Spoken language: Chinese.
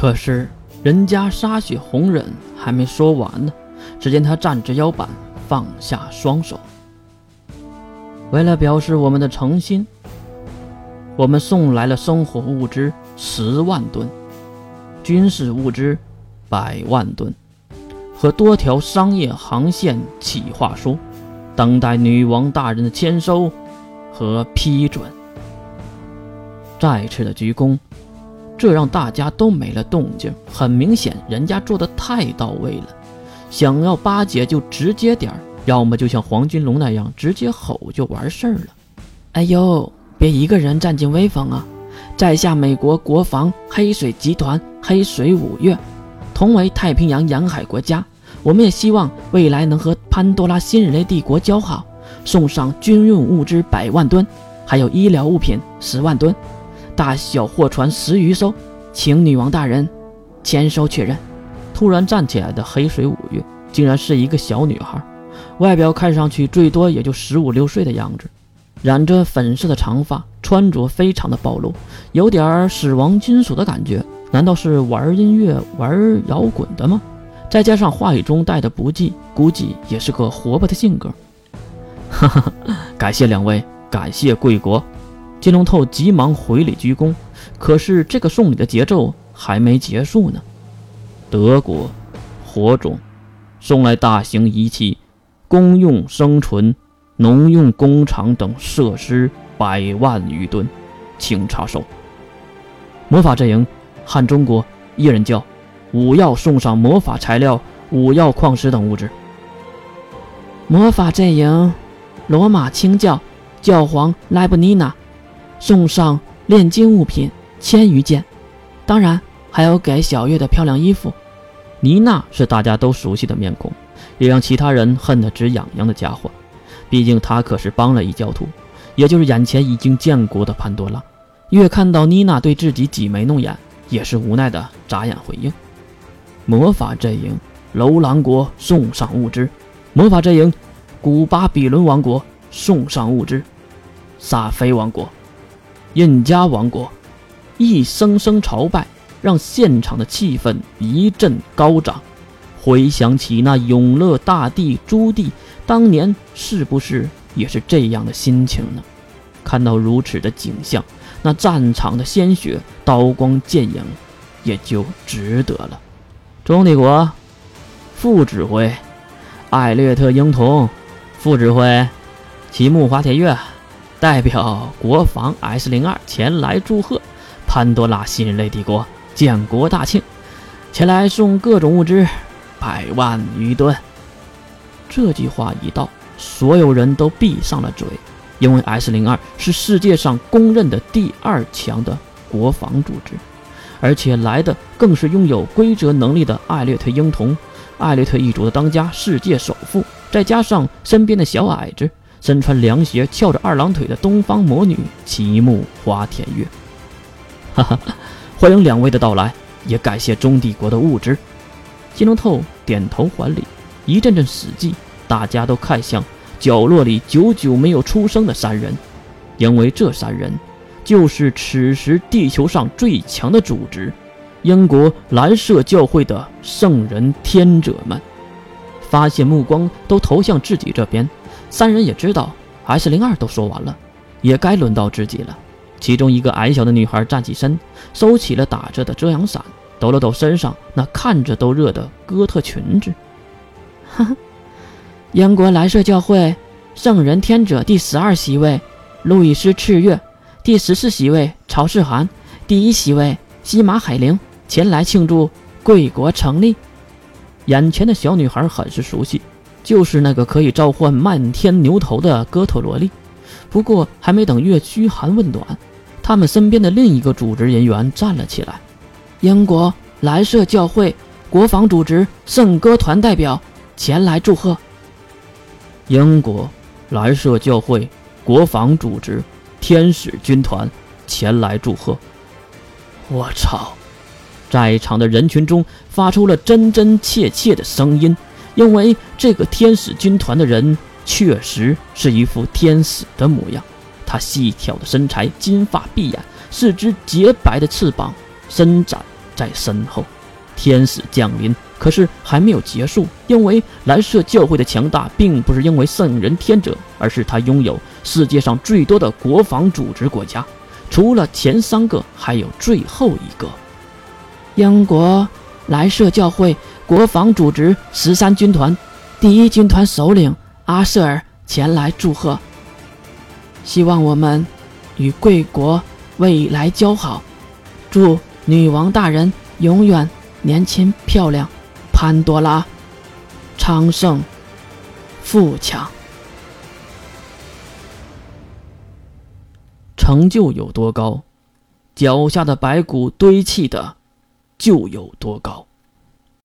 可是人家沙雪红忍还没说完呢，只见他站直腰板，放下双手。为了表示我们的诚心，我们送来了生活物资十万吨，军事物资百万吨，和多条商业航线企划书，等待女王大人的签收和批准。再次的鞠躬，这让大家都没了动静。很明显，人家做的太到位了。想要巴结就直接点儿。要么就像黄金龙那样直接吼就完事儿了。哎呦，别一个人占尽威风啊！在下美国国防黑水集团黑水五月，同为太平洋沿海国家，我们也希望未来能和潘多拉新人类帝国交好，送上军用物资百万吨，还有医疗物品十万吨，大小货船十余艘，请女王大人签收确认。突然站起来的黑水五月，竟然是一个小女孩。外表看上去最多也就十五六岁的样子，染着粉色的长发，穿着非常的暴露，有点死亡金属的感觉。难道是玩音乐、玩摇滚的吗？再加上话语中带的不羁，估计也是个活泼的性格。哈哈，感谢两位，感谢贵国。金龙透急忙回礼鞠躬，可是这个送礼的节奏还没结束呢。德国，火种，送来大型仪器。公用生存、农用工厂等设施百万余吨，请查收。魔法阵营，汉中国一人教，五要送上魔法材料、五要矿石等物质。魔法阵营，罗马清教教皇莱布尼娜，送上炼金物品千余件，当然还有给小月的漂亮衣服。妮娜是大家都熟悉的面孔。也让其他人恨得直痒痒的家伙，毕竟他可是帮了异教徒，也就是眼前已经建国的潘多拉。越看到妮娜对自己挤眉弄眼，也是无奈的眨眼回应。魔法阵营，楼兰国送上物资；魔法阵营，古巴比伦王国送上物资；萨菲王国、印加王国，一声声朝拜，让现场的气氛一阵高涨。回想起那永乐大帝朱棣当年，是不是也是这样的心情呢？看到如此的景象，那战场的鲜血、刀光剑影，也就值得了。中帝国副指挥艾略特婴童，副指挥齐木滑铁月，代表国防 S 零二前来祝贺潘多拉新人类帝国建国大庆，前来送各种物资。百万余吨。这句话一到，所有人都闭上了嘴，因为 S 零二是世界上公认的第二强的国防组织，而且来的更是拥有规则能力的艾略特婴童，艾略特一族的当家世界首富，再加上身边的小矮子，身穿凉鞋、翘着二郎腿的东方魔女齐木花田月。哈哈，欢迎两位的到来，也感谢中帝国的物资。金龙透点头还礼，一阵阵死寂，大家都看向角落里久久没有出声的三人，因为这三人就是此时地球上最强的组织——英国蓝色教会的圣人天者们。发现目光都投向自己这边，三人也知道 S 零二都说完了，也该轮到自己了。其中一个矮小的女孩站起身，收起了打着的遮阳伞。抖了抖身上那看着都热的哥特裙子，哈哈，英国蓝色教会圣人天者第十二席位路易斯赤月，第十四席位曹世涵，第一席位西马海灵前来庆祝贵国成立。眼前的小女孩很是熟悉，就是那个可以召唤漫天牛头的哥特萝莉。不过还没等月嘘寒问暖，他们身边的另一个组织人员站了起来。英国蓝色教会国防组织圣歌团代表前来祝贺。英国蓝色教会国防组织天使军团前来祝贺。我操！在场的人群中发出了真真切切的声音，因为这个天使军团的人确实是一副天使的模样。他细挑的身材，金发碧眼，四只洁白的翅膀伸展。在身后。天使降临，可是还没有结束，因为蓝色教会的强大，并不是因为圣人天者，而是他拥有世界上最多的国防组织国家，除了前三个，还有最后一个——英国蓝色教会国防组织十三军团第一军团首领阿瑟尔前来祝贺，希望我们与贵国未来交好，祝女王大人永远。年轻漂亮，潘多拉，昌盛，富强，成就有多高，脚下的白骨堆砌的就有多高。